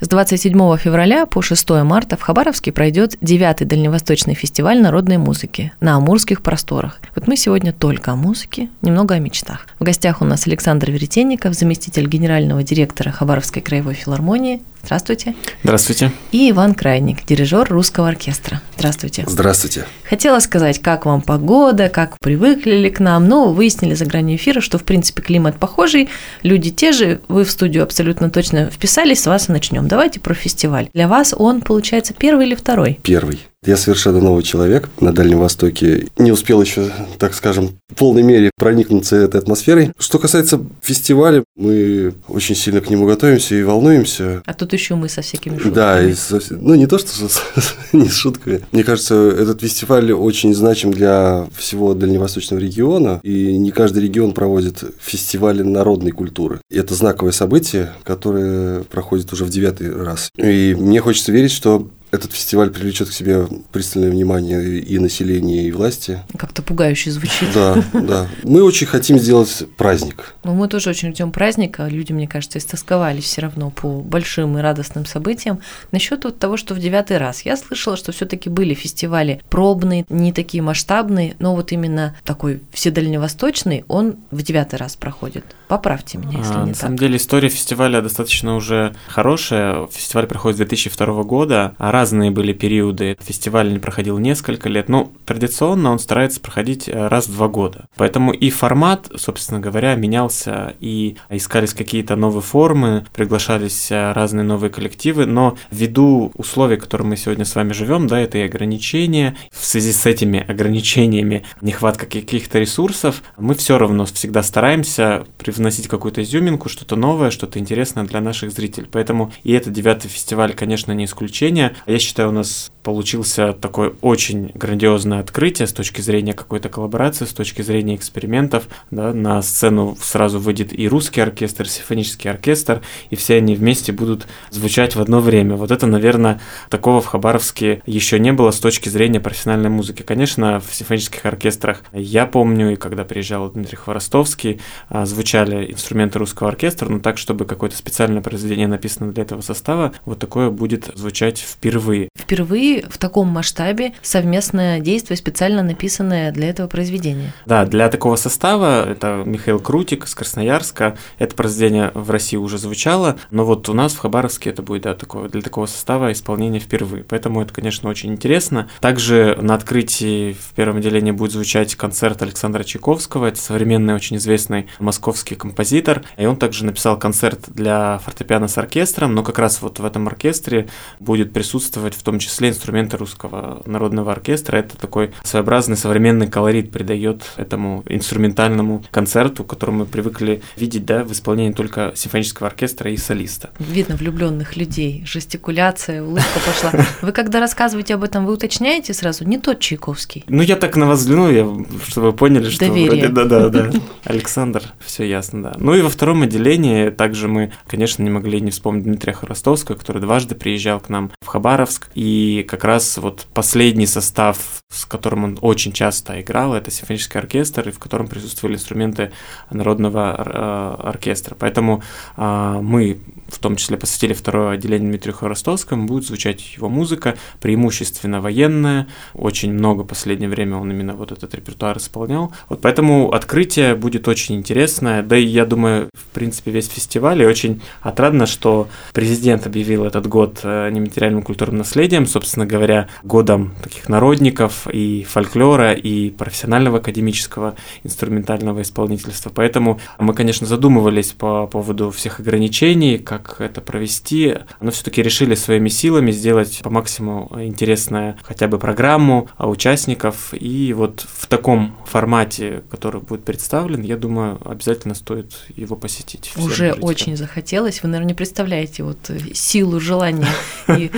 С 27 февраля по 6 марта в Хабаровске пройдет 9-й Дальневосточный фестиваль народной музыки на Амурских просторах. Вот мы сегодня только о музыке, немного о мечтах. В гостях у нас Александр Веретенников, заместитель генерального директора Хабаровской краевой филармонии. Здравствуйте. Здравствуйте. И Иван Крайник, дирижер русского оркестра. Здравствуйте. Здравствуйте. Хотела сказать, как вам погода, как привыкли ли к нам, но выяснили за гранью эфира, что в принципе климат похожий, люди те же, вы в студию абсолютно точно вписались, с вас и начнем. Давайте про фестиваль. Для вас он, получается, первый или второй? Первый. Я совершенно новый человек на Дальнем Востоке. Не успел еще, так скажем, в полной мере проникнуться этой атмосферой. Что касается фестиваля, мы очень сильно к нему готовимся и волнуемся. А тут еще мы со всякими шутками. Да, и со, ну не то, что с, не с шутками. Мне кажется, этот фестиваль очень значим для всего дальневосточного региона, и не каждый регион проводит фестивали народной культуры. И это знаковое событие, которое проходит уже в девятый раз. И мне хочется верить, что этот фестиваль привлечет к себе пристальное внимание и населения, и власти. Как-то пугающе звучит. Да, да. Мы очень хотим сделать праздник. Ну, мы тоже очень ждем праздника. Люди, мне кажется, истосковались все равно по большим и радостным событиям. Насчет вот того, что в девятый раз. Я слышала, что все-таки были фестивали пробные, не такие масштабные, но вот именно такой вседальневосточный, он в девятый раз проходит. Поправьте меня, если а, не на так. самом деле история фестиваля достаточно уже хорошая. Фестиваль проходит с 2002 года. А разные были периоды. Фестиваль не проходил несколько лет, но традиционно он старается проходить э, раз в два года. Поэтому и формат, собственно говоря, менялся, и искались какие-то новые формы, приглашались э, разные новые коллективы, но ввиду условий, в которых мы сегодня с вами живем, да, это и ограничения, в связи с этими ограничениями, нехватка каких-то ресурсов, мы все равно всегда стараемся привносить какую-то изюминку, что-то новое, что-то интересное для наших зрителей. Поэтому и этот девятый фестиваль, конечно, не исключение. Я считаю, у нас получился такое очень грандиозное открытие с точки зрения какой-то коллаборации, с точки зрения экспериментов. Да, на сцену сразу выйдет и русский оркестр, и симфонический оркестр, и все они вместе будут звучать в одно время. Вот это, наверное, такого в Хабаровске еще не было с точки зрения профессиональной музыки. Конечно, в симфонических оркестрах я помню, и когда приезжал Дмитрий Хворостовский, а, звучали инструменты русского оркестра, но так, чтобы какое-то специальное произведение написано для этого состава, вот такое будет звучать впервые впервые. В таком масштабе совместное действие, специально написанное для этого произведения. Да, для такого состава, это Михаил Крутик с Красноярска, это произведение в России уже звучало, но вот у нас в Хабаровске это будет да, такое, для такого состава исполнение впервые. Поэтому это, конечно, очень интересно. Также на открытии в первом отделении будет звучать концерт Александра Чайковского, это современный, очень известный московский композитор, и он также написал концерт для фортепиано с оркестром, но как раз вот в этом оркестре будет присутствовать в том числе инструменты русского народного оркестра. Это такой своеобразный современный колорит придает этому инструментальному концерту, который мы привыкли видеть да, в исполнении только симфонического оркестра и солиста. Видно влюбленных людей, жестикуляция, улыбка пошла. Вы когда рассказываете об этом, вы уточняете сразу, не тот Чайковский? Ну, я так на вас взглянул, я, чтобы вы поняли, что Доверие. вроде да-да, да. Александр, все ясно, да. Ну и во втором отделении также мы, конечно, не могли не вспомнить Дмитрия Хоростовского, который дважды приезжал к нам в Хабар Хабаровск. И как раз вот последний состав, с которым он очень часто играл, это симфонический оркестр, и в котором присутствовали инструменты народного э, оркестра. Поэтому а, мы в том числе посвятили второе отделение Дмитрию Хворостовскому, будет звучать его музыка, преимущественно военная, очень много в последнее время он именно вот этот репертуар исполнял. Вот поэтому открытие будет очень интересное, да и я думаю, в принципе, весь фестиваль, и очень отрадно, что президент объявил этот год э, нематериальным культурным наследием, собственно говоря, годом таких народников и фольклора, и профессионального академического инструментального исполнительства. Поэтому мы, конечно, задумывались по поводу всех ограничений, как это провести, но все-таки решили своими силами сделать по максимуму интересную хотя бы программу участников. И вот в таком формате, который будет представлен, я думаю, обязательно стоит его посетить. Уже очень захотелось. Вы, наверное, не представляете вот силу желания и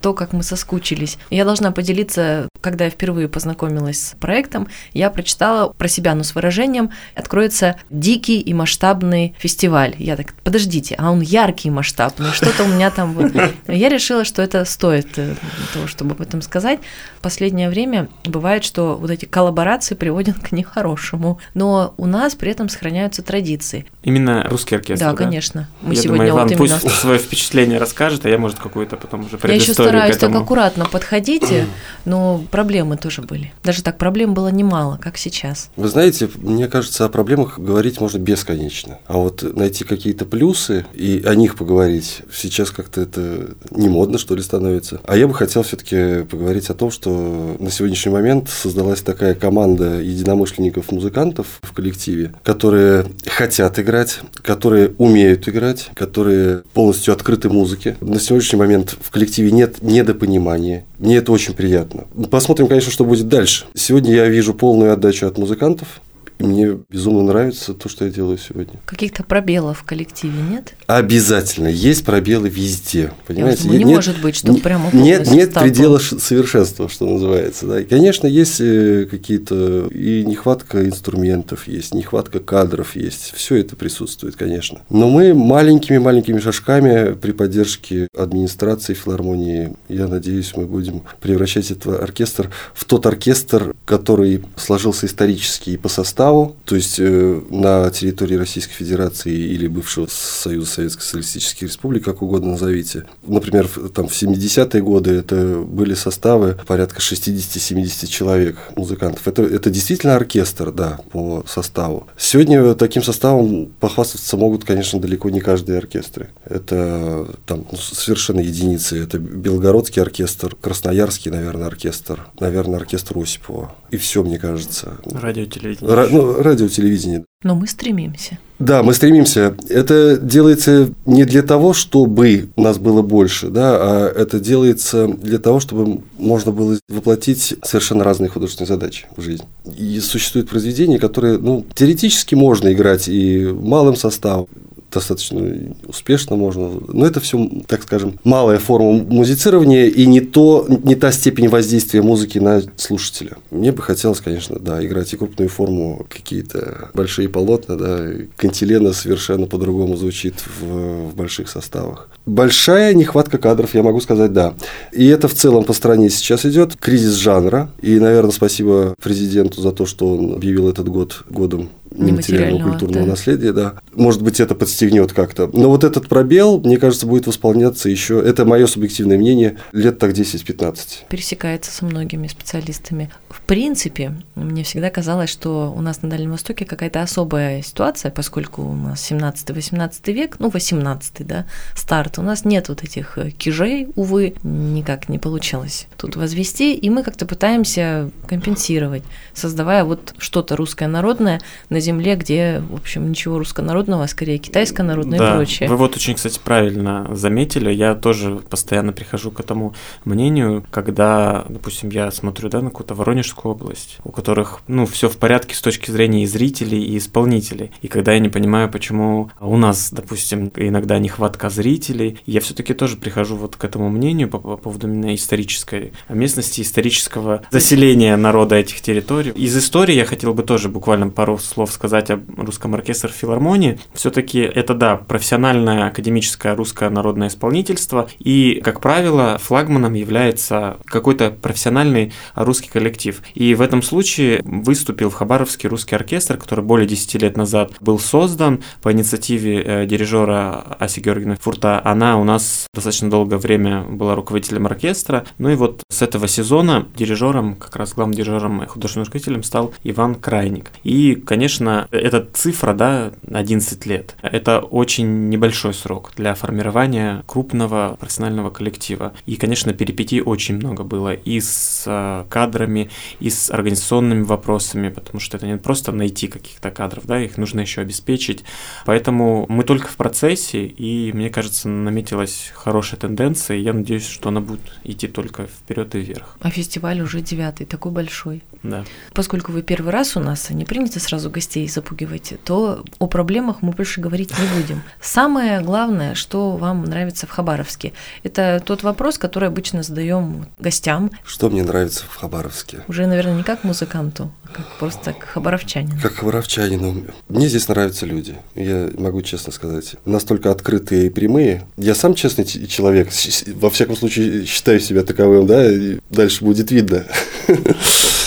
то, как мы соскучились учились. Я должна поделиться, когда я впервые познакомилась с проектом, я прочитала про себя, но с выражением «откроется дикий и масштабный фестиваль». Я так, подождите, а он яркий и масштабный, что-то у меня там вот. Я решила, что это стоит э, того, чтобы об этом сказать. В последнее время бывает, что вот эти коллаборации приводят к нехорошему, но у нас при этом сохраняются традиции. Именно русский оркестр, да? Да, конечно. Мы я сегодня думаю, Иван вот именно... пусть свое впечатление расскажет, а я, может, какую-то потом уже Я еще стараюсь так аккуратно подходите, но проблемы тоже были. Даже так, проблем было немало, как сейчас. Вы знаете, мне кажется, о проблемах говорить можно бесконечно. А вот найти какие-то плюсы и о них поговорить, сейчас как-то это не модно, что ли, становится. А я бы хотел все-таки поговорить о том, что на сегодняшний момент создалась такая команда единомышленников-музыкантов в коллективе, которые хотят играть, которые умеют играть, которые полностью открыты музыке. На сегодняшний момент в коллективе нет недопонимания. Мне это очень приятно. Посмотрим, конечно, что будет дальше. Сегодня я вижу полную отдачу от музыкантов. И мне безумно нравится то, что я делаю сегодня. Каких-то пробелов в коллективе нет? Обязательно. Есть пробелы везде. Понимаете? Я думаю, не нет, может быть, что нет, прямо Нет, нет предела совершенства, что называется. Да. И, конечно, есть э, какие-то и нехватка инструментов есть, нехватка кадров есть. Все это присутствует, конечно. Но мы маленькими-маленькими шажками при поддержке администрации филармонии, я надеюсь, мы будем превращать этот оркестр в тот оркестр, который сложился исторически и по составу составу, то есть э, на территории Российской Федерации или бывшего Союза Советских Социалистических Республик, как угодно назовите. Например, там в 70-е годы это были составы порядка 60-70 человек музыкантов. Это, это действительно оркестр, да, по составу. Сегодня таким составом похвастаться могут, конечно, далеко не каждые оркестры. Это там ну, совершенно единицы. Это Белгородский оркестр, Красноярский, наверное, оркестр, наверное, оркестр Осипова. И все, мне кажется. Радиотелевидение ну, радио, телевидение. Но мы стремимся. Да, мы стремимся. Это делается не для того, чтобы нас было больше, да, а это делается для того, чтобы можно было воплотить совершенно разные художественные задачи в жизнь. И существуют произведения, которые, ну, теоретически можно играть и малым составом, достаточно успешно можно. Но это все, так скажем, малая форма музицирования и не, то, не та степень воздействия музыки на слушателя. Мне бы хотелось, конечно, да, играть и крупную форму, какие-то большие полотна, да, кантилена совершенно по-другому звучит в, в больших составах. Большая нехватка кадров, я могу сказать, да. И это в целом по стране сейчас идет кризис жанра. И, наверное, спасибо президенту за то, что он объявил этот год годом нематериального культурного да. наследия, да. Может быть, это подстегнет как-то. Но вот этот пробел, мне кажется, будет восполняться еще, это мое субъективное мнение, лет так 10-15. Пересекается со многими специалистами. В принципе, мне всегда казалось, что у нас на Дальнем Востоке какая-то особая ситуация, поскольку у нас 17-18 век, ну, 18 да, старт, у нас нет вот этих э, кижей, увы, никак не получилось тут возвести, и мы как-то пытаемся компенсировать, создавая вот что-то русское народное на земле, где, в общем, ничего руссконародного, а скорее китайско-народное да, и прочее. Вы вот очень, кстати, правильно заметили. Я тоже постоянно прихожу к этому мнению, когда, допустим, я смотрю да, на какую-то Воронежскую область, у которых ну, все в порядке с точки зрения и зрителей, и исполнителей. И когда я не понимаю, почему у нас, допустим, иногда нехватка зрителей, я все-таки тоже прихожу вот к этому мнению по, по поводу именно исторической местности, исторического заселения народа этих территорий. Из истории я хотел бы тоже буквально пару слов сказать об русском оркестре филармонии. Все-таки это, да, профессиональное академическое русское народное исполнительство, и, как правило, флагманом является какой-то профессиональный русский коллектив. И в этом случае выступил в Хабаровский русский оркестр, который более 10 лет назад был создан по инициативе э, дирижера Аси Георгиевны Фурта. Она у нас достаточно долгое время была руководителем оркестра. Ну и вот с этого сезона дирижером, как раз главным дирижером и художественным руководителем стал Иван Крайник. И, конечно, конечно, эта цифра, да, 11 лет, это очень небольшой срок для формирования крупного профессионального коллектива. И, конечно, перипетий очень много было и с э, кадрами, и с организационными вопросами, потому что это не просто найти каких-то кадров, да, их нужно еще обеспечить. Поэтому мы только в процессе, и мне кажется, наметилась хорошая тенденция, и я надеюсь, что она будет идти только вперед и вверх. А фестиваль уже девятый, такой большой. Да. Поскольку вы первый раз у нас, не принято сразу гостей запугивать, то о проблемах мы больше говорить не будем. Самое главное, что вам нравится в Хабаровске, это тот вопрос, который обычно задаем гостям. Что мне нравится в Хабаровске? Уже, наверное, не как музыканту, а как просто как хабаровчанину. Как хабаровчанину. Мне здесь нравятся люди. Я могу честно сказать. Настолько открытые и прямые. Я сам честный человек. Во всяком случае, считаю себя таковым, да, и дальше будет видно.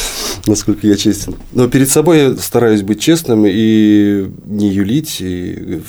насколько я честен. Но перед собой я стараюсь быть честным и не юлить, и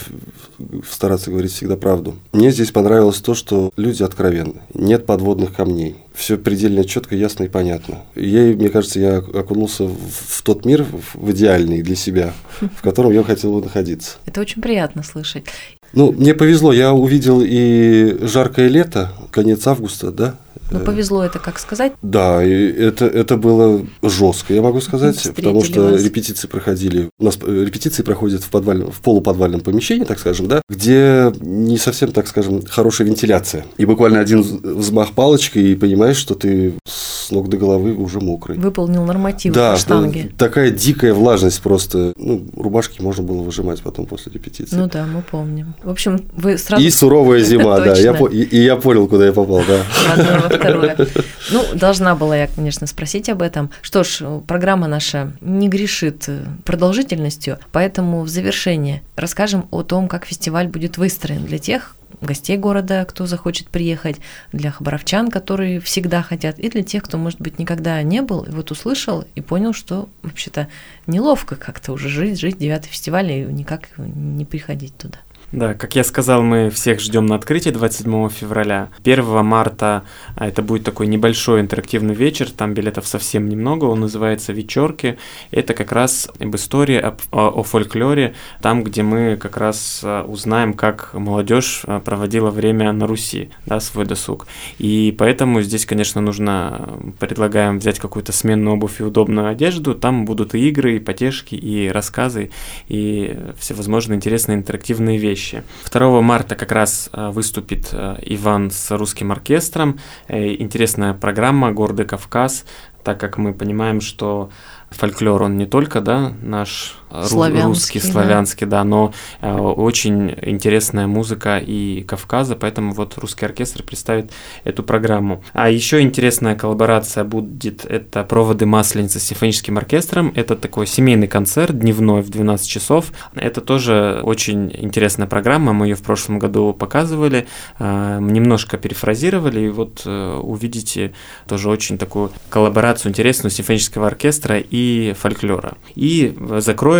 стараться говорить всегда правду. Мне здесь понравилось то, что люди откровенны, нет подводных камней. Все предельно четко, ясно и понятно. Я, мне кажется, я окунулся в тот мир, в идеальный для себя, в котором я хотел бы находиться. Это очень приятно слышать. Ну, мне повезло, я увидел и жаркое лето, конец августа, да, ну, повезло это, как сказать? Да, и это, это было жестко, я могу сказать, Встретили потому что вас. репетиции проходили. У нас э, репетиции проходят в, подвальном, в полуподвальном помещении, так скажем, да, где не совсем, так скажем, хорошая вентиляция. И буквально один взмах палочкой, и понимаешь, что ты с ног до головы уже мокрый. Выполнил нормативы да, по штанге. такая дикая влажность просто. Ну, рубашки можно было выжимать потом после репетиции. Ну да, мы помним. В общем, вы сразу... И суровая зима, да. Я, и, и я понял, куда я попал, да. Второе. Ну, должна была я, конечно, спросить об этом. Что ж, программа наша не грешит продолжительностью, поэтому в завершение расскажем о том, как фестиваль будет выстроен для тех, гостей города, кто захочет приехать, для хабаровчан, которые всегда хотят, и для тех, кто, может быть, никогда не был, и вот услышал и понял, что вообще-то неловко как-то уже жить, жить девятый фестиваль и никак не приходить туда. Да, как я сказал, мы всех ждем на открытии 27 февраля. 1 марта а, это будет такой небольшой интерактивный вечер, там билетов совсем немного, он называется «Вечерки». Это как раз об истории, о, о фольклоре, там, где мы как раз а, узнаем, как молодежь а, проводила время на Руси, да, свой досуг. И поэтому здесь, конечно, нужно, предлагаем взять какую-то сменную обувь и удобную одежду, там будут и игры, и потешки, и рассказы, и всевозможные интересные интерактивные вещи вещи. 2 марта как раз э, выступит э, Иван с русским оркестром. Э, интересная программа «Гордый Кавказ», так как мы понимаем, что фольклор, он не только, да, наш славянский, русский, славянский, да, но э, очень интересная музыка и Кавказа, поэтому вот русский оркестр представит эту программу. А еще интересная коллаборация будет, это «Проводы Масленицы» с симфоническим оркестром, это такой семейный концерт дневной в 12 часов, это тоже очень интересная программа, мы ее в прошлом году показывали, э, немножко перефразировали, и вот э, увидите тоже очень такую коллаборацию интересную симфонического оркестра и фольклора. И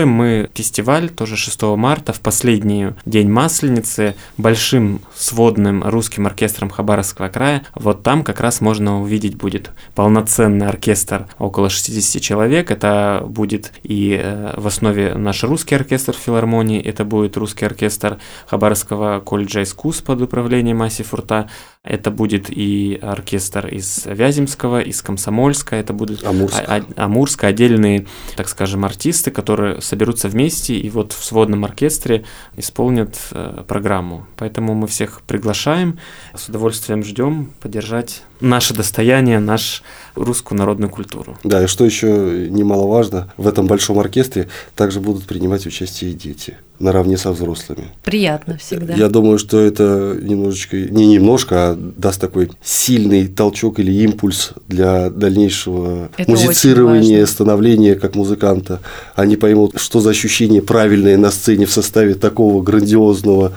закроем мы фестиваль тоже 6 марта в последний день Масленицы большим сводным русским оркестром Хабаровского края. Вот там как раз можно увидеть будет полноценный оркестр около 60 человек. Это будет и э, в основе наш русский оркестр филармонии, это будет русский оркестр Хабаровского колледжа искусств под управлением Аси Фурта. Это будет и оркестр из Вяземского, из Комсомольска, это будет Амурск. А, а, Амурск, отдельные, так скажем, артисты, которые соберутся вместе и вот в сводном оркестре исполнят э, программу. Поэтому мы всех приглашаем, с удовольствием ждем поддержать наше достояние, наш русскую народную культуру. Да, и что еще немаловажно, в этом большом оркестре также будут принимать участие и дети наравне со взрослыми. Приятно всегда. Я думаю, что это немножечко, не немножко, а даст такой сильный толчок или импульс для дальнейшего это музицирования, становления как музыканта. Они поймут, что за ощущение правильное на сцене в составе такого грандиозного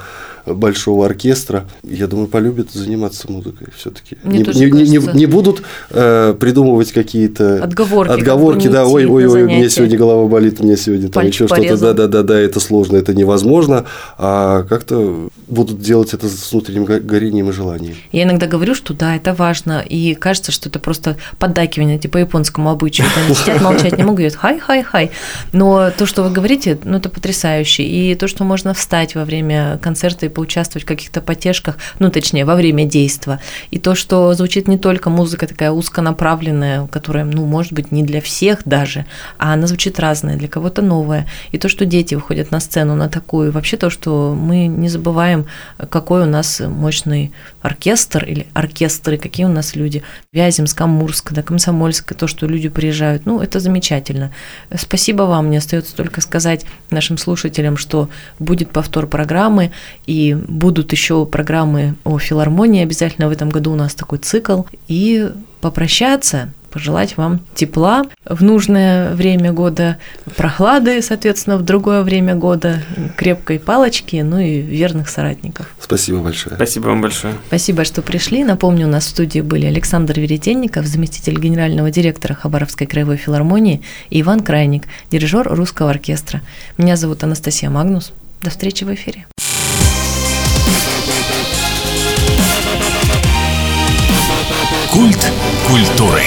большого оркестра, я думаю, полюбят заниматься музыкой все-таки. Не, не, не, не будут э, придумывать какие-то отговорки, отговорки да, ой, ой, ой, мне сегодня голова болит, мне сегодня там еще что-то, да, да, да, да, это сложно, это невозможно, а как-то будут делать это с внутренним горением и желанием. Я иногда говорю, что да, это важно, и кажется, что это просто поддакивание, типа японскому обычаю, они сидят, молчать не могут, говорят хай, хай, хай, но то, что вы говорите, ну, это потрясающе, и то, что можно встать во время концерта и поучаствовать в каких-то потешках, ну, точнее, во время действа. И то, что звучит не только музыка такая узконаправленная, которая, ну, может быть, не для всех даже, а она звучит разная, для кого-то новая. И то, что дети выходят на сцену на такую, вообще то, что мы не забываем, какой у нас мощный оркестр или оркестры, какие у нас люди. Вяземск, Амурск, да, Комсомольск, то, что люди приезжают, ну, это замечательно. Спасибо вам, мне остается только сказать нашим слушателям, что будет повтор программы, и будут еще программы о филармонии обязательно в этом году у нас такой цикл, и попрощаться – пожелать вам тепла в нужное время года, прохлады, соответственно, в другое время года, крепкой палочки, ну и верных соратников. Спасибо большое. Спасибо вам большое. Спасибо, что пришли. Напомню, у нас в студии были Александр Веретенников, заместитель генерального директора Хабаровской краевой филармонии, и Иван Крайник, дирижер русского оркестра. Меня зовут Анастасия Магнус. До встречи в эфире. Культуры.